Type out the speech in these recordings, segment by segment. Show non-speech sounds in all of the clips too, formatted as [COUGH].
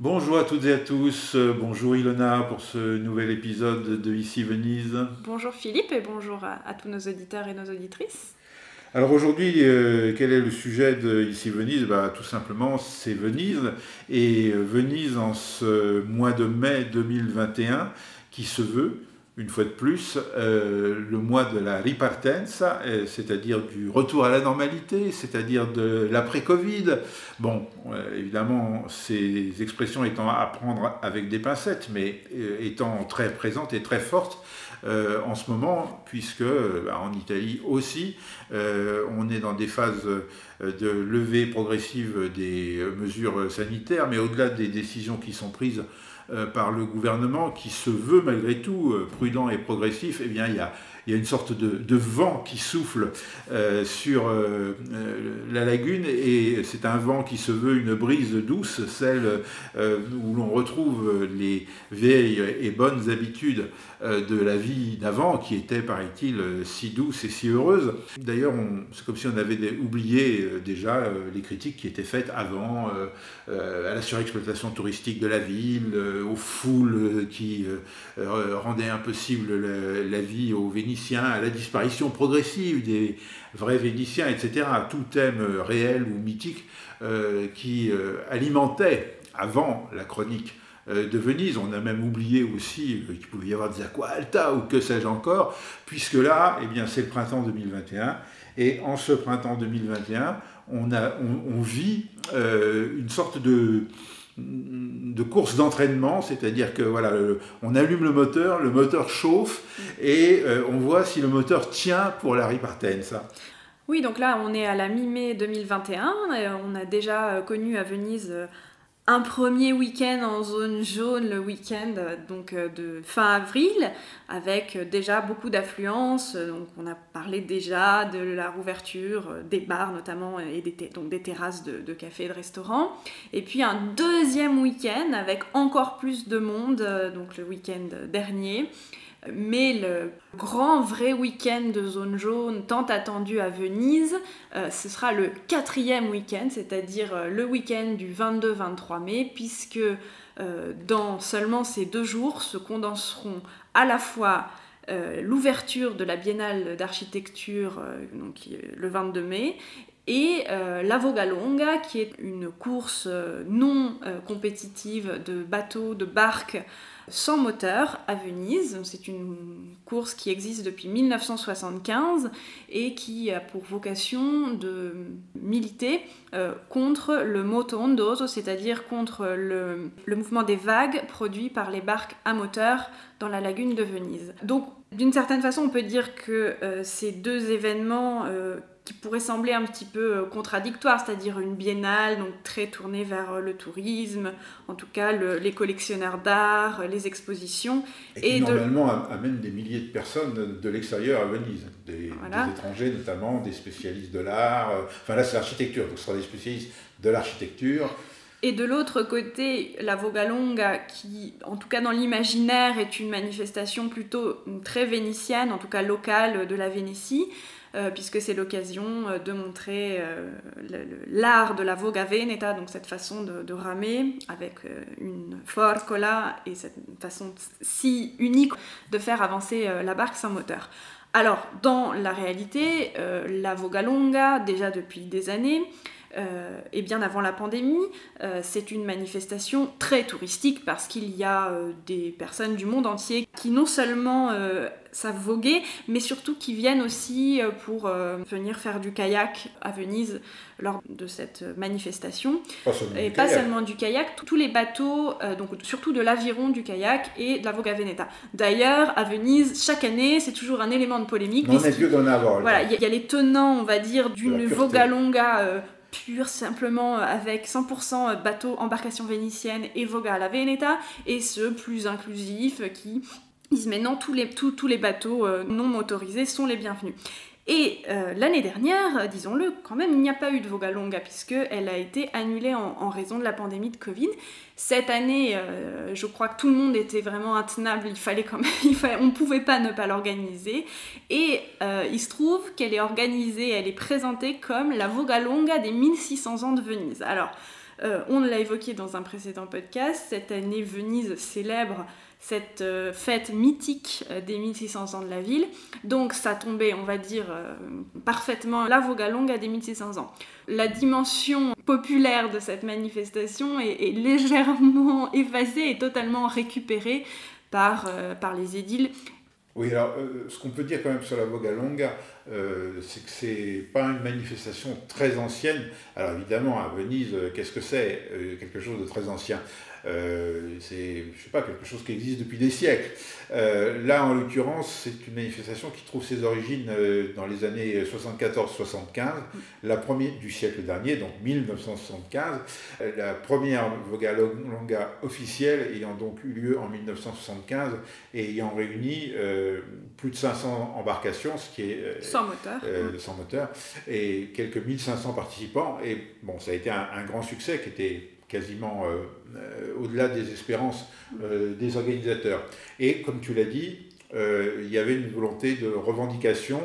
Bonjour à toutes et à tous, bonjour Ilona pour ce nouvel épisode de Ici Venise. Bonjour Philippe et bonjour à, tous nos auditeurs et nos auditrices. Alors aujourd'hui, euh, quel est le sujet de Ici Venise? Bah, Tout simplement, c'est Venise. Et euh, Venise en ce mois de mai 2021 qui se veut une fois de plus, euh, le mois de la ripartenza, euh, c'est-à-dire du retour à la normalité, c'est-à-dire de l'après-Covid. Bon, euh, évidemment, ces expressions étant à prendre avec des pincettes, mais étant très présentes et très fortes en ce moment, puisque en Italie aussi, on est dans des phases de levée progressive des mesures sanitaires, mais au-delà des décisions qui sont prises par le gouvernement qui se veut malgré tout euh, prudent et progressif, eh bien, il y a, il y a une sorte de, vent qui souffle euh, sur la lagune et c'est un vent qui se veut une brise douce, celle où l'on retrouve les vieilles et bonnes habitudes de la vie d'avant qui étaient, paraît-il, si douces et si heureuses. D'ailleurs, c'est comme si on avait oublié déjà les critiques qui étaient faites avant à la surexploitation touristique de la ville, aux foules qui euh, rendaient impossible la, vie aux Vénitiens, à la disparition progressive des vrais Vénitiens, etc. Tout thème réel ou mythique euh, qui euh, alimentait avant la chronique de Venise. On a même oublié aussi qu'il pouvait y avoir des aqua alta ou que sais-je encore, puisque là, eh bien, c'est le printemps 2021. Et en ce printemps 2021, on, a, on, vit une sorte de, de course d'entraînement, c'est-à-dire que voilà, on allume le moteur, le moteur chauffe et euh, on voit si le moteur tient pour la ripartenza. Oui, donc là on est à la mi-mai 2021, on a déjà euh, connu à Venise euh, un premier week-end en zone jaune, le week-end donc euh, de fin avril, avec euh, déjà beaucoup d'affluence. Donc on a parlé déjà de la rouverture euh, des bars notamment et des, terrasses de, de cafés et de restaurants. Et puis un deuxième week-end avec encore plus de monde, donc le week-end dernier. Mais le grand vrai week-end de zone jaune tant attendu à Venise, euh, ce sera le quatrième week-end, c'est-à-dire euh, le week-end du 22-23 mai, puisque euh, dans seulement ces deux jours se condenseront à la fois l'ouverture de la Biennale d'architecture le 22 mai et la Vogalonga, qui est une course non compétitive de bateaux, de barques sans moteur à Venise. C'est une course qui existe depuis 1975 et qui a pour vocation de militer euh, contre le motondoso, c'est-à-dire contre le, mouvement des vagues produit par les barques à moteur dans la lagune de Venise. Donc, d'une certaine façon, on peut dire que euh, ces deux événements euh, qui pourrait sembler un petit peu euh, contradictoire, c'est-à-dire une biennale donc très tournée vers euh, le tourisme, en tout cas les collectionneurs d'art, les expositions. Et, qui normalement amène des milliers de personnes de l'extérieur à Venise, des, étrangers notamment, des spécialistes de l'art, euh, enfin là c'est l'architecture, donc ce sera des spécialistes de l'architecture. Et de l'autre côté, la Vogalonga, qui, en tout cas dans l'imaginaire, est une manifestation plutôt très vénitienne, en tout cas locale de la Vénétie, euh, puisque c'est l'occasion euh, de montrer euh, l'art de la voga veneta, donc cette façon de, ramer avec une forcola et cette façon si unique de faire avancer la barque sans moteur. Alors, dans la réalité, la voga longa, déjà depuis des années, et bien avant la pandémie, c'est une manifestation très touristique parce qu'il y a des personnes du monde entier qui non seulement savent voguer, mais surtout qui viennent aussi euh, pour euh, venir faire du kayak à Venise lors de cette manifestation. et pas seulement du kayak, tous les bateaux, euh, donc surtout de l'aviron du kayak et de la Voga Veneta. D'ailleurs, à Venise, chaque année, c'est toujours un élément de polémique. On est d'en avoir. Voilà, il y, a les tenants, on va dire, d'une Voga Longa pur, simplement avec 100% bateau, embarcation vénitienne et voga à la Veneta, et ceux plus inclusifs qui disent maintenant tous les, tous, les bateaux non motorisés sont les bienvenus. Et euh, l'année dernière, euh, disons-le, quand même, il n'y a pas eu de Vogalonga puisqu'elle a été annulée en, raison de la pandémie de Covid. Cette année, euh, je crois que tout le monde était vraiment intenable, il fallait quand même, [LAUGHS] on ne pouvait pas ne pas l'organiser. Et il se trouve qu'elle est organisée, elle est présentée comme la Vogalonga des 1600 ans de Venise. Alors, on l'a évoqué dans un précédent podcast, cette année Venise célèbre cette euh, fête mythique euh, des 1600 ans de la ville. Donc ça tombait, on va dire, euh, parfaitement la Vogalonga des 1600 ans. La dimension populaire de cette manifestation est, légèrement [LAUGHS] effacée et totalement récupérée par, par les édiles. Oui, alors ce qu'on peut dire quand même sur la Vogalonga, c'est que c'est pas une manifestation très ancienne. Alors évidemment, à Venise, qu'est-ce que c'est Quelque chose de très ancien? Euh, c'est, je sais pas, quelque chose qui existe depuis des siècles. Euh, là, en l'occurrence, c'est une manifestation qui trouve ses origines euh, dans les années 74-75, la première du siècle dernier, donc 1975, la première Vogalonga officielle ayant donc eu lieu en 1975 et ayant réuni plus de 500 embarcations, ce qui est sans moteur, sans moteur, et quelques 1500 participants. Et bon, ça a été un, un grand succès qui était quasiment euh, euh, au-delà des espérances euh, des organisateurs. Et comme tu l'as dit, il y avait une volonté de revendication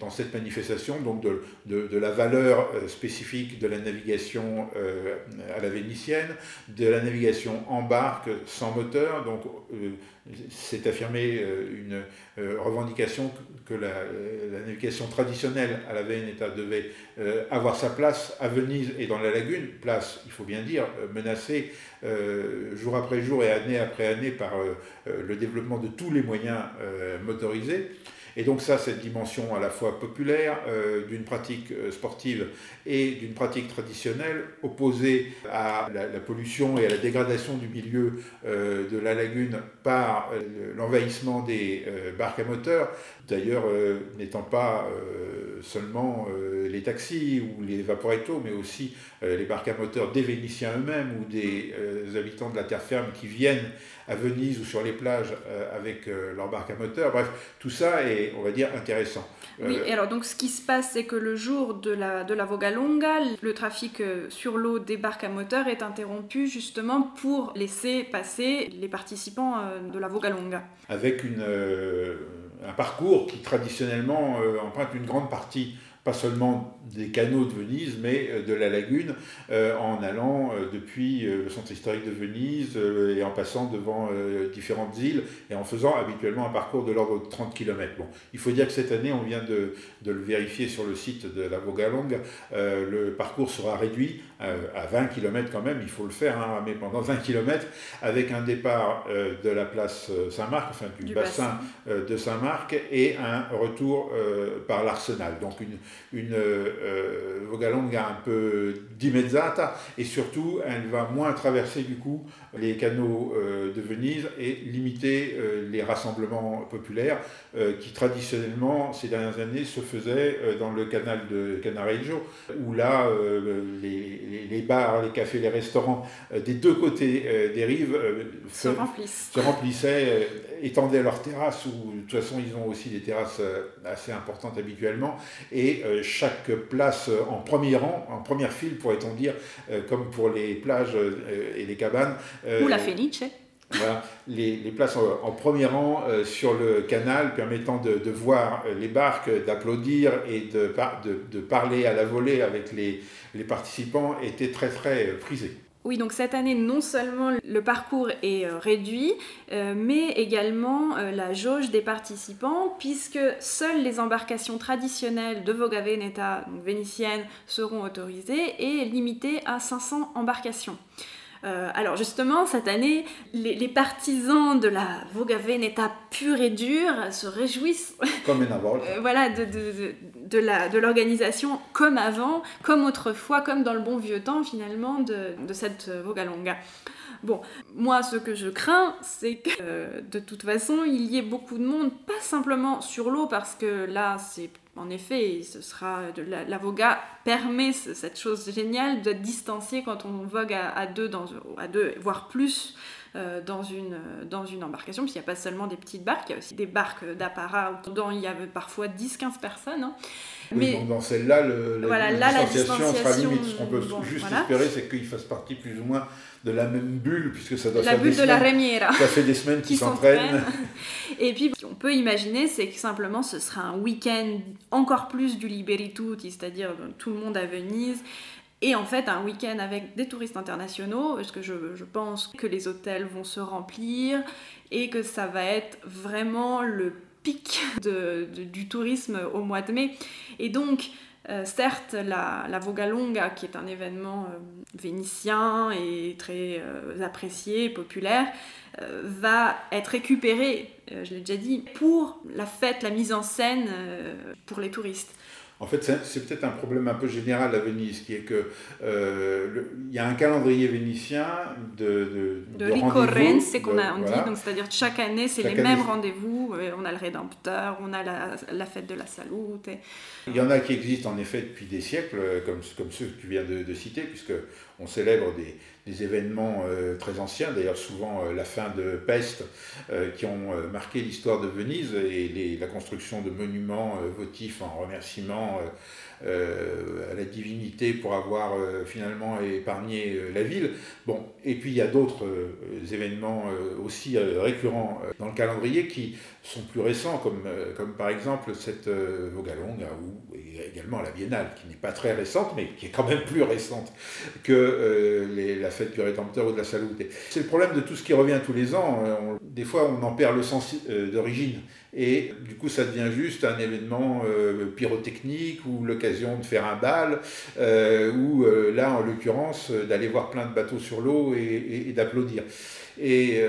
dans cette manifestation, donc de, la valeur spécifique de la navigation à la vénitienne, de la navigation en barque sans moteur. Donc, c'est affirmé une revendication que la, navigation traditionnelle à la Veneta devait euh, avoir sa place à Venise et dans la lagune, place, il faut bien dire, euh, menacée euh, jour après jour et année après année par le développement de tous les moyens motorisés. Et donc ça, cette dimension à la fois populaire d'une pratique sportive et d'une pratique traditionnelle opposée à la, pollution et à la dégradation du milieu de la lagune par l'envahissement des barques à moteur, d'ailleurs n'étant pas seulement les taxis ou les vaporetto, mais aussi euh, les barques à moteur des Vénitiens eux-mêmes ou des euh, habitants de la terre ferme qui viennent à Venise ou sur les plages euh, avec leur barque à moteur. Bref, tout ça est, on va dire, intéressant. Oui, et alors donc ce qui se passe, c'est que le jour de la, de la Vogalonga, le trafic sur l'eau des barques à moteur est interrompu justement pour laisser passer les participants de la Vogalonga. Avec une, un parcours qui traditionnellement emprunte une grande partie pas seulement des canaux de Venise, mais euh, de la lagune, euh, en allant euh, depuis le centre historique de Venise et en passant devant différentes îles et en faisant habituellement un parcours de l'ordre de 30 km. Il faut dire que cette année, on vient de, de le vérifier sur le site de la Vogalongue, le parcours sera réduit à 20 km quand même, il faut le faire, hein, mais pendant 20 km, avec un départ de la place Saint-Marc, enfin du, bassin, de Saint-Marc, et un retour par l'Arsenal. Donc une, une euh, Vogalonga un peu dimezzata et surtout elle va moins traverser du coup les canaux euh, de Venise et limiter euh, les rassemblements populaires qui traditionnellement ces dernières années se faisaient dans le canal de Canareggio où là les, les, bars, les cafés, les restaurants des deux côtés des rives se, remplissent. se remplissaient, étendaient leurs terrasses où de toute façon ils ont aussi des terrasses assez importantes habituellement et chaque place en premier rang, en première file, pourrait-on dire, euh, comme pour les plages euh, et les cabanes. Euh, Ou la Felice. Voilà, les, places en, premier rang sur le canal permettant de, voir les barques, d'applaudir et de, parler à la volée avec les, participants étaient très très prisées. Oui, donc cette année, non seulement le parcours est euh, réduit, euh, mais également euh, la jauge des participants, puisque seules les embarcations traditionnelles de Voga Veneta, donc vénitiennes, seront autorisées et limitées à 500 embarcations. Euh, alors justement, cette année, les, partisans de la Voga Veneta pure et dure se réjouissent [LAUGHS] comme euh, voilà, de, de, de, l'organisation comme avant, comme autrefois, comme dans le bon vieux temps finalement de, cette Voga Longa. Bon, moi, ce que je crains, c'est que euh, de toute façon, il y ait beaucoup de monde, pas simplement sur l'eau, parce que là, c'est en effet, ce sera la, la, voga permet cette chose géniale d'être distancié quand on vogue à, deux, dans, à deux, voire plus. Euh, dans, une, dans une embarcation, puisqu'il n'y a pas seulement des petites barques, il y a aussi des barques d'apparat, dont il y avait parfois 10-15 personnes. Hein. Mais dans celle-là, la, la, distanciation sera limite. Ce qu'on peut juste espérer, c'est qu'ils fassent partie plus ou moins de la même bulle, puisque ça doit la faire bulle des de semaines, la Ça fait des semaines qu'ils s'entraînent. Et puis, peut imaginer, c'est que simplement, ce sera un week-end encore plus du Liberi Tutti, c'est-à-dire euh, tout le monde à Venise. Et en fait, un week-end avec des touristes internationaux, parce que je, pense que les hôtels vont se remplir et que ça va être vraiment le pic du tourisme au mois de mai. Et donc, euh, certes, la, la, Vogalonga, qui est un événement euh, vénitien et très euh, apprécié, populaire, va être récupérée, je l'ai déjà dit, pour la fête, la mise en scène pour les touristes. En fait, c'est peut-être un problème un peu général à Venise, qui est que euh, il y a un calendrier vénitien de de, de, de c'est qu'on a on dit, donc c'est-à-dire chaque année c'est les mêmes rendez-vous. Euh, on a le Rédempteur, on a la, la fête de la Salute. Il y en a qui existent en effet depuis des siècles, comme comme ceux que tu viens de, citer, puisque on célèbre des, des événements euh, très anciens, d'ailleurs souvent la fin de peste, qui ont marqué l'histoire de Venise et la construction de monuments votifs en remerciement euh, euh, à la divinité pour avoir euh, finalement épargné la ville. Bon, et puis il y a d'autres événements aussi récurrents dans le calendrier qui sont plus récents, comme, comme par exemple cette Vogalonga ou également la Biennale, qui n'est pas très récente, mais qui est quand même plus récente que la fête du Rédempteur ou de la Salute. C'est le problème de tout ce qui revient tous les ans. des fois, on en perd le sens d'origine. Et du coup, ça devient juste un événement euh, pyrotechnique ou l'occasion de faire un bal, euh, ou euh, là, en l'occurrence, d'aller voir plein de bateaux sur l'eau et, d'applaudir. Et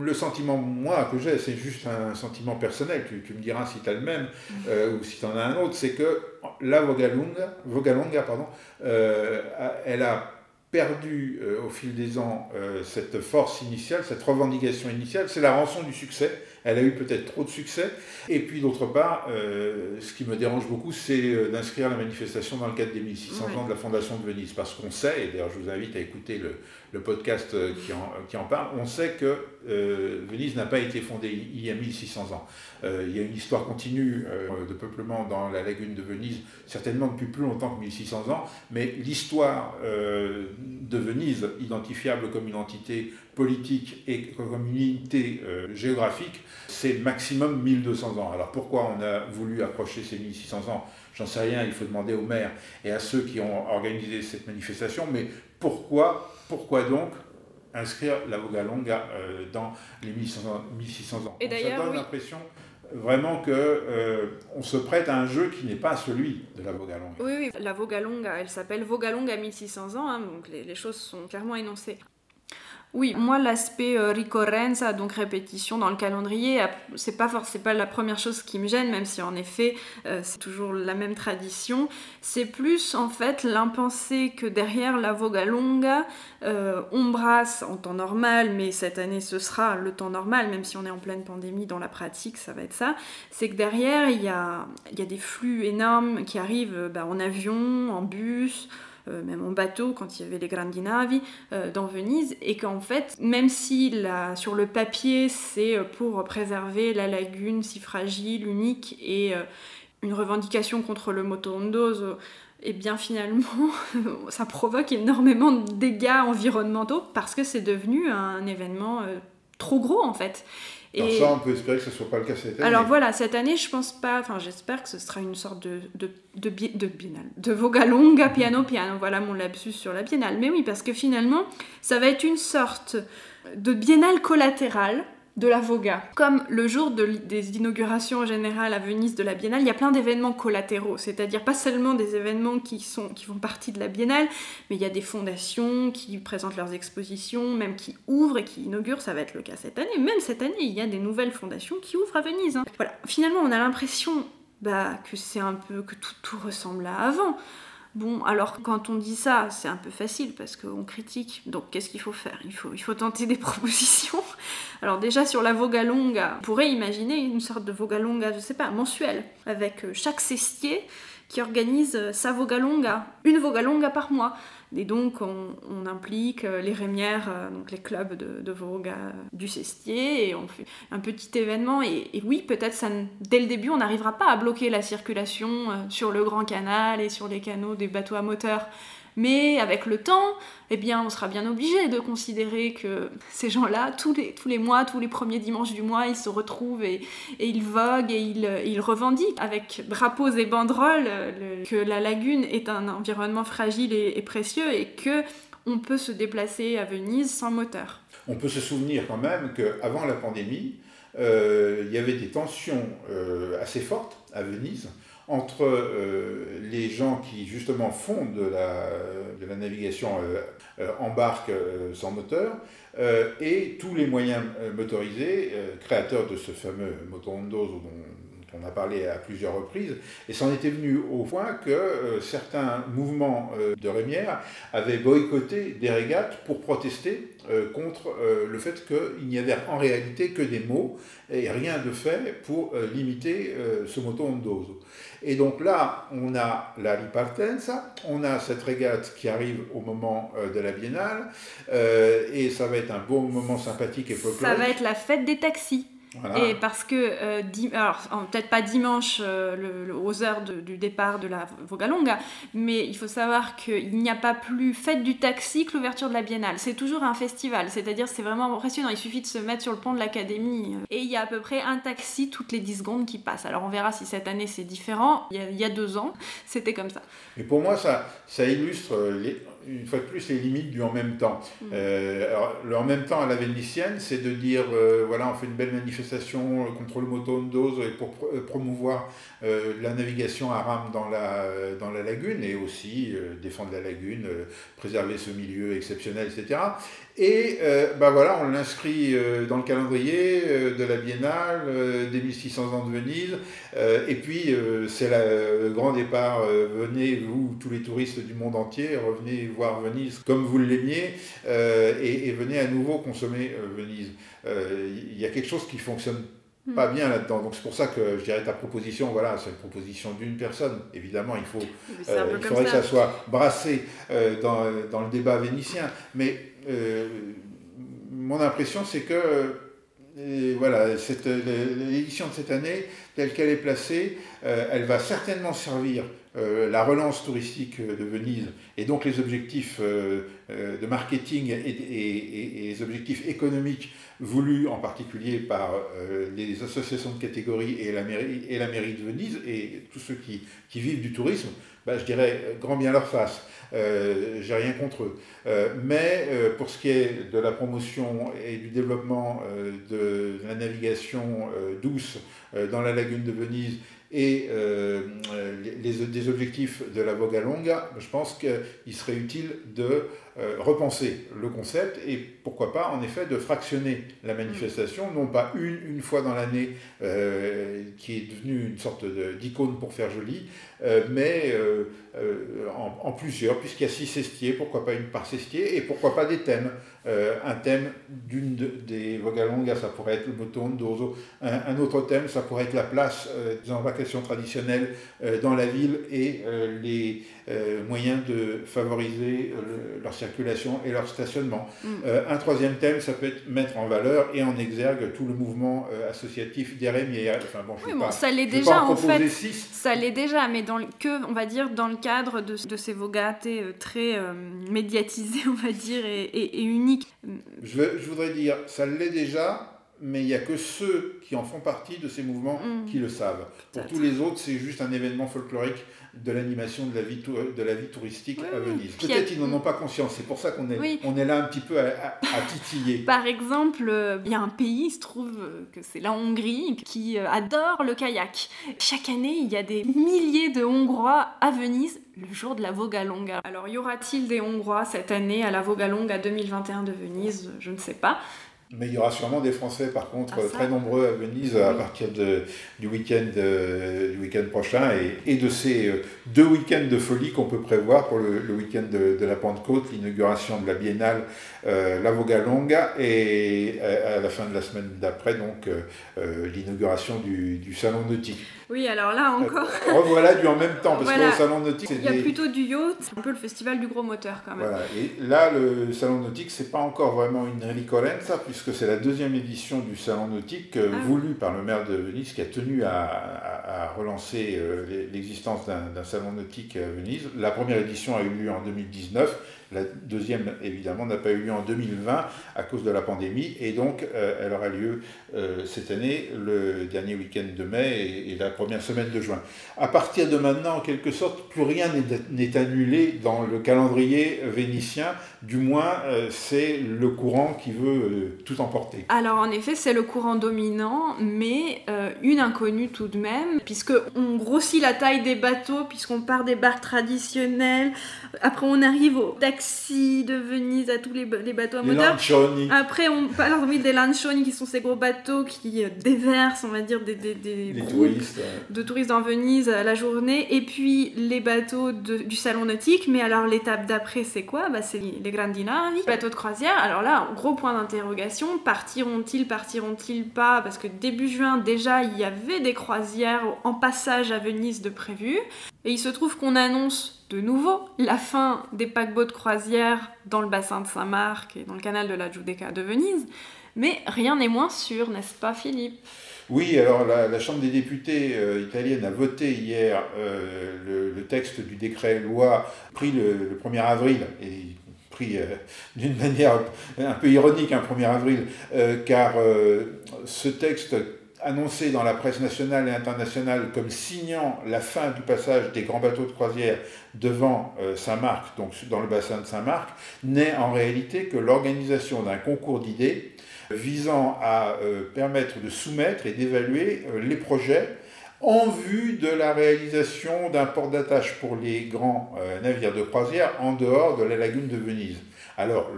le sentiment, moi, que j'ai, c'est juste un sentiment personnel, tu, me diras si tu as le même ou si tu en as un autre, c'est que la Vogalunga, Vogalunga pardon, elle a perdu au fil des ans cette force initiale, cette revendication initiale, c'est la rançon du succès elle a eu peut-être trop de succès. Et puis d'autre part, euh, ce qui me dérange beaucoup, c'est euh, d'inscrire la manifestation dans le cadre des 1600 ans de la Fondation de Venise. Parce qu'on sait, et d'ailleurs je vous invite à écouter le, le podcast euh, qui en, qui en, parle, on sait que Venise n'a pas été fondée il y a 1600 ans. il y a une histoire continue de peuplement dans la lagune de Venise, certainement depuis plus longtemps que 1600 ans, mais l'histoire de Venise, identifiable comme une entité politique et comme une unité géographique, c'est maximum 1200 ans. Alors pourquoi on a voulu approcher ces 1600 ans J'en sais rien, il faut demander aux maires et à ceux qui ont organisé cette manifestation, mais pourquoi, pourquoi donc inscrire la Vogalonga euh, dans les 1600, ans? Et Ça donne l'impression vraiment que euh, on se prête à un jeu qui n'est pas celui de la Vogalonga. Oui, oui, la Vogalonga, elle s'appelle Vogalonga 1600 ans, hein, donc les, les, choses sont clairement énoncées. Oui, moi l'aspect euh, ricorrenza, donc répétition dans le calendrier, c'est pas forcément la première chose qui me gêne, même si en effet euh, c'est toujours la même tradition. C'est plus en fait l'impensé que derrière la Vogalonga, euh, on brasse en temps normal, mais cette année ce sera le temps normal, même si on est en pleine pandémie, dans la pratique ça va être ça. C'est que derrière il y a, y a, des flux énormes qui arrivent bah, en avion, en bus. Euh, même en bateau quand il y avait les grandi navi euh, dans Venise, et qu'en fait, même si sur le papier c'est pour préserver la lagune si fragile, unique, et euh, une revendication contre le motorondoso, et eh bien finalement, [LAUGHS] ça provoque énormément de dégâts environnementaux parce que c'est devenu un événement trop gros en fait. Et... ça, on peut espérer que ce ne soit pas le cas cette année. Alors voilà, cette année, je pense pas, enfin j'espère que ce sera une sorte de, de, de, de biennale, de Vogalonga piano piano, voilà mon lapsus sur la biennale. Mais oui, parce que finalement, ça va être une sorte de biennale collatérale de la Voga. Comme le jour des inaugurations générales à Venise de la Biennale, il y a plein d'événements collatéraux, c'est-à-dire pas seulement des événements qui, sont, qui font partie de la Biennale, mais il y a des fondations qui présentent leurs expositions, même qui ouvrent et qui inaugurent, ça va être le cas cette année. Même cette année, il y a des nouvelles fondations qui ouvrent à Venise. Hein. Voilà, finalement, on a l'impression bah, que c'est un peu que tout, tout ressemble à avant. Bon, alors quand on dit ça, c'est un peu facile parce qu'on critique. Donc qu'est-ce qu'il faut faire? Il faut, tenter des [LAUGHS] propositions. Alors déjà sur la Vogalonga, on pourrait imaginer une sorte de Vogalonga, je sais pas, mensuelle, avec euh, chaque cestier qui organise euh, sa Vogalonga, une Vogalonga par mois. Et donc, on, implique euh, les rémières, euh, donc les clubs de, de vogue du Cestier, et on fait un petit événement. Et, oui, peut-être dès le début, on n'arrivera pas à bloquer la circulation sur le Grand Canal et sur les canaux des bateaux à moteur. Mais avec le temps, eh bien, on sera bien obligé de considérer que ces gens-là, tous les, tous les mois, tous les premiers dimanches du mois, ils se retrouvent et, ils voguent et ils, revendiquent avec drapeaux et banderoles que la lagune est un environnement fragile et, précieux et que on peut se déplacer à Venise sans moteur. On peut se souvenir quand même qu'avant la pandémie, euh, il y avait des tensions euh, assez fortes à Venise entre euh, les gens qui justement font de la, navigation euh, euh, en barque sans moteur et tous les moyens motorisés, créateurs de ce fameux dont on a parlé à plusieurs reprises, et c'en était venu au point que certains mouvements de rémière avaient boycotté des régates pour protester contre le fait qu'il n'y avait en réalité que des mots et rien de fait pour limiter ce motorondos. Et donc là, on a la ripartenza, on a cette régate qui arrive au moment euh, de la biennale, euh, et ça va être un beau moment sympathique et folklorique. Ça va être la fête des taxis. Et parce que, euh, alors peut-être pas dimanche euh, aux heures du départ de la Vogalonga, mais il faut savoir qu'il n'y a pas plus fête du taxi que l'ouverture de la Biennale. C'est toujours un festival, c'est-à-dire c'est vraiment impressionnant. Il suffit de se mettre sur le pont de l'Académie euh, et il y a à peu près un taxi toutes les 10 secondes qui passe. Alors on verra si cette année c'est différent. Il y, a, deux ans, c'était comme ça. Mais pour moi, ça, ça illustre les, une fois de plus les limites du en même temps. Mm. Euh, alors, le en même temps à la vénitienne, c'est de dire euh, voilà, on fait une belle manifestation contre le moto et pour euh, promouvoir la navigation à rame dans la, dans la lagune et aussi défendre la lagune, préserver ce milieu exceptionnel, etc. Et bah voilà, on l'inscrit dans le calendrier de la Biennale, des 1600 ans de Venise, et puis c'est le grand départ, venez vous, tous les touristes du monde entier, revenez voir Venise comme vous l'aimiez euh, et, venez à nouveau consommer euh, Venise. Euh, il y a quelque chose qui fonctionne hmm. pas bien là-dedans. Donc c'est pour ça que je dirais ta proposition, voilà, c'est une proposition d'une personne. Évidemment, il, faut, il faudrait que ça soit brassé dans, dans, le débat vénitien. Mais mon impression, c'est que voilà, l'édition de cette année, telle qu'elle est placée, elle va certainement servir euh, la relance touristique de Venise et donc les objectifs euh, euh, de marketing et, les objectifs économiques voulus en particulier par les associations de catégorie et la, mairie, et la mairie de Venise et tous ceux qui, vivent du tourisme, bah, je dirais grand bien leur face. J'ai rien contre eux. mais pour ce qui est de la promotion et du développement de la navigation douce dans la lagune de Venise et euh, des objectifs de la Vogalonga, je pense qu'il serait utile de euh, repenser le concept et pourquoi pas en effet de fractionner la manifestation, non pas une, une fois dans l'année euh, qui est devenue une sorte d'icône pour faire joli, euh, mais en, plusieurs, puisqu'il y a six cestiers, pourquoi pas une par cestier et pourquoi pas des thèmes. Un thème d'une des Vogalonga, ça pourrait être le bouton d'Ozo, un, autre thème, ça pourrait être la place des embarcations traditionnelles dans la ville et les moyens de favoriser leur circulation et leur stationnement. Mm. Euh, un troisième thème, ça peut être mettre en valeur et en exergue tout le mouvement euh, associatif des rémières. Enfin, bon, oui, bon, ça l'est déjà en, fait. Ça l'est déjà, mais dans le, que, on va dire, dans le cadre de, de ces vogates euh, très médiatisés, [LAUGHS] on va dire, et, et, Je, je voudrais dire, ça l'est déjà, mais il n'y a que ceux qui en font partie de ces mouvements mm. qui le savent. Pour tous les autres, c'est juste un événement folklorique de l'animation de, la vie de la vie touristique à Venise. Peut-être qu'ils n'en ont pas conscience, c'est pour ça qu'on est, on est là un petit peu à, titiller. [LAUGHS] Par exemple, euh, il y a un pays, il se trouve euh, que c'est la Hongrie, qui euh, adore le kayak. Chaque année, il y a des milliers de Hongrois à Venise le jour de la Vogalonga. Alors, y aura-t-il des Hongrois cette année à la Vogalonga 2021 de Venise? Je ne sais pas. Mais il y aura sûrement des Français, par contre, Ah, très nombreux à Venise à partir de, du week-end euh, week-end prochain et, et de ces euh, deux week-ends de folie qu'on peut prévoir pour le, le week-end de, de la Pentecôte, l'inauguration de la Biennale, euh, la Voga Longa et euh, à la fin de la semaine d'après, donc euh, l'inauguration du, du salon nautique. Oui, alors là encore, [LAUGHS] Revoilà du en même temps, parce Voilà. que le salon nautique, c'est il y a des- plutôt du yacht, c'est un peu le festival du gros moteur quand même. Voilà. Et là, le salon nautique, c'est pas encore vraiment une ricolenza, puisque c'est la deuxième édition du salon nautique euh, Ah oui. voulu par le maire de Venise, qui a tenu à, à- à relancer euh, l'e- l'existence d'un salon nautique à Venise. La première édition a eu lieu en 2019. La deuxième, évidemment, n'a pas eu lieu en 2020 à cause de la pandémie. Et donc, euh, elle aura lieu euh, cette année, le dernier week-end de mai et, la première semaine de juin. À partir de maintenant, en quelque sorte, plus rien n'est- annulé dans le calendrier vénitien. Du moins, euh, c'est le courant qui veut tout emporter. Alors en effet, c'est le courant dominant, mais une inconnue tout de même, puisque on grossit la taille des bateaux, puisqu'on part des barques traditionnelles, après on arrive aux taxis de Venise, à tous les, ba- les bateaux à Les moteur. Après, on parle oui, des lancioni qui sont ces gros bateaux qui euh, déversent, on va dire, des, des, des les groupes touristes. de touristes en Venise à la journée, et puis les bateaux de- du salon nautique. Mais alors l'étape d'après, c'est quoi? Bah, C'est les, les grandi navi, bateaux de croisière. Alors là, gros point d'interrogation, partiront-ils, partiront-ils pas? Parce que début juin, déjà, il y avait des croisières en passage à Venise de prévues. Et il se trouve qu'on annonce de nouveau la fin des paquebots de croisière dans le bassin de Saint-Marc et dans le canal de la Giudecca de Venise. Mais rien n'est moins sûr, n'est-ce pas Philippe? Oui, alors la, Chambre des députés euh, italienne a voté hier euh, le, texte du décret loi pris le, le 1er avril et pris euh, d'une [LAUGHS] manière un peu ironique, un 1er avril, car ce texte annoncé dans la presse nationale et internationale comme signant la fin du passage des grands bateaux de croisière devant euh, Saint-Marc, donc dans le bassin de Saint-Marc, n'est en réalité que l'organisation d'un concours d'idées visant à euh, permettre de soumettre et d'évaluer euh, les projets en vue de la réalisation d'un port d'attache pour les grands navires de croisière en dehors de la lagune de Venise. Alors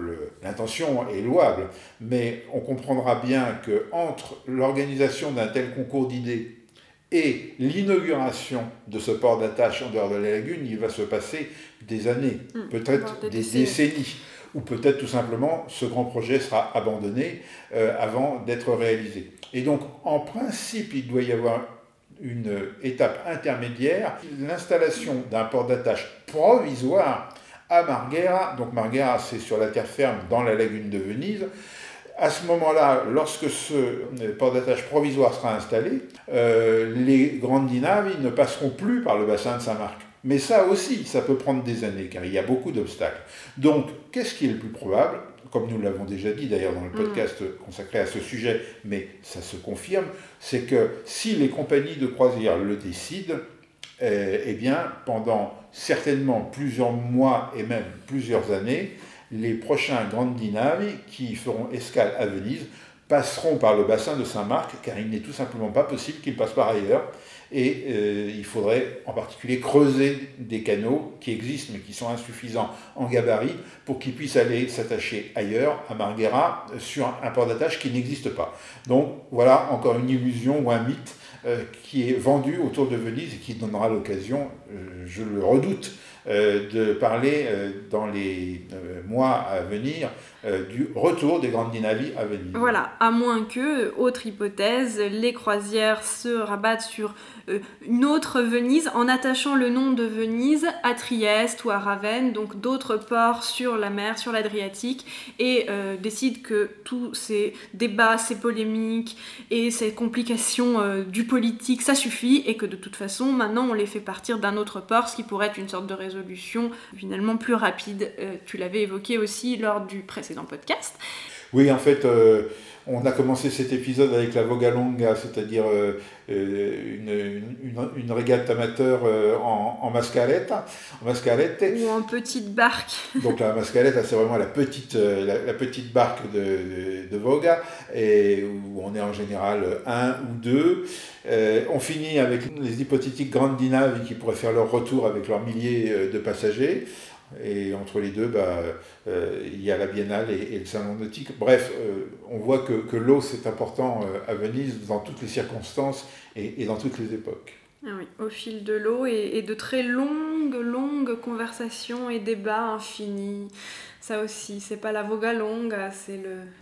l'intention est louable, mais on comprendra bien que entre l'organisation d'un tel concours d'idées et l'inauguration de ce port d'attache en dehors de la lagune, il va se passer des années, Mm, peut-être des décennies ou peut-être tout simplement ce grand projet sera abandonné euh, avant d'être réalisé. Et donc en principe, il doit y avoir une étape intermédiaire, l'installation d'un port d'attache provisoire à Marghera. Donc Marghera, c'est sur la terre ferme dans la lagune de Venise. À ce moment-là, lorsque ce port d'attache provisoire sera installé, euh, les grandes navis ne passeront plus par le bassin de Saint-Marc. Mais ça aussi, ça peut prendre des années, car il y a beaucoup d'obstacles. Donc, qu'est-ce qui est le plus probable? Comme nous l'avons déjà dit d'ailleurs dans le podcast consacré à ce sujet, mais ça se confirme, c'est que si les compagnies de croisière le décident, eh bien, pendant certainement plusieurs mois et même plusieurs années, les prochains grandi navi qui feront escale à Venise passeront par le bassin de Saint-Marc, car il n'est tout simplement pas possible qu'ils passent par ailleurs. Et euh, il faudrait en particulier creuser des canaux qui existent mais qui sont insuffisants en gabarit pour qu'ils puissent aller s'attacher ailleurs, à Marghera, sur un port d'attache qui n'existe pas. Donc voilà encore une illusion ou un mythe euh, qui est vendu autour de Venise et qui donnera l'occasion, euh, je le redoute, euh, de parler euh, dans les euh, mois à venir euh, du retour des grandes navis à Venise. Voilà, à moins que, autre hypothèse, les croisières se rabattent sur euh, une autre Venise en attachant le nom de Venise à Trieste ou à Ravenne, donc d'autres ports sur la mer, sur l'Adriatique, et euh, décident que tous ces débats, ces polémiques et ces complications du politique, ça suffit, et que de toute façon, maintenant, on les fait partir d'un autre port, ce qui pourrait être une sorte de résolution finalement plus rapide. Tu l'avais évoqué aussi lors du précédent podcast. Oui, en fait, euh, on a commencé cet épisode avec la Voga Longa, c'est-à-dire euh, euh, une, une, une régate amateur euh, en, en mascaretta, en mascarette. Ou en petite barque. [LAUGHS] Donc la mascaretta, c'est vraiment la petite, la, la petite barque de, de, de Voga, et où on est en général un ou deux. On finit avec les hypothétiques grandes navis qui pourraient faire leur retour avec leurs milliers de passagers. Et entre les deux, bah, euh, il y a la biennale et, le salon nautique. Bref, euh, on voit que, l'eau, c'est important à Venise dans toutes les circonstances et, dans toutes les époques. Ah oui, au fil de l'eau et, de très longues, longues conversations et débats infinis. Ça aussi, c'est pas la voga longue, c'est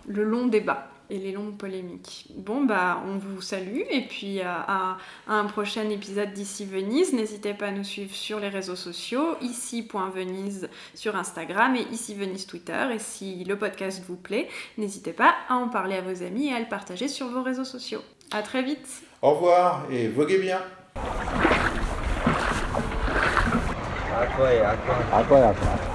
le long débat et les longues polémiques. Bon, bah, on vous salue et puis à, un prochain épisode d'ici Venise. N'hésitez pas à nous suivre sur les réseaux sociaux, ici.venise sur Instagram et ici Venise Twitter. Et si le podcast vous plaît, n'hésitez pas à en parler à vos amis et à le partager sur vos réseaux sociaux. À très vite. Au revoir et voguez bien. À quoi, à quoi? À quoi, à quoi?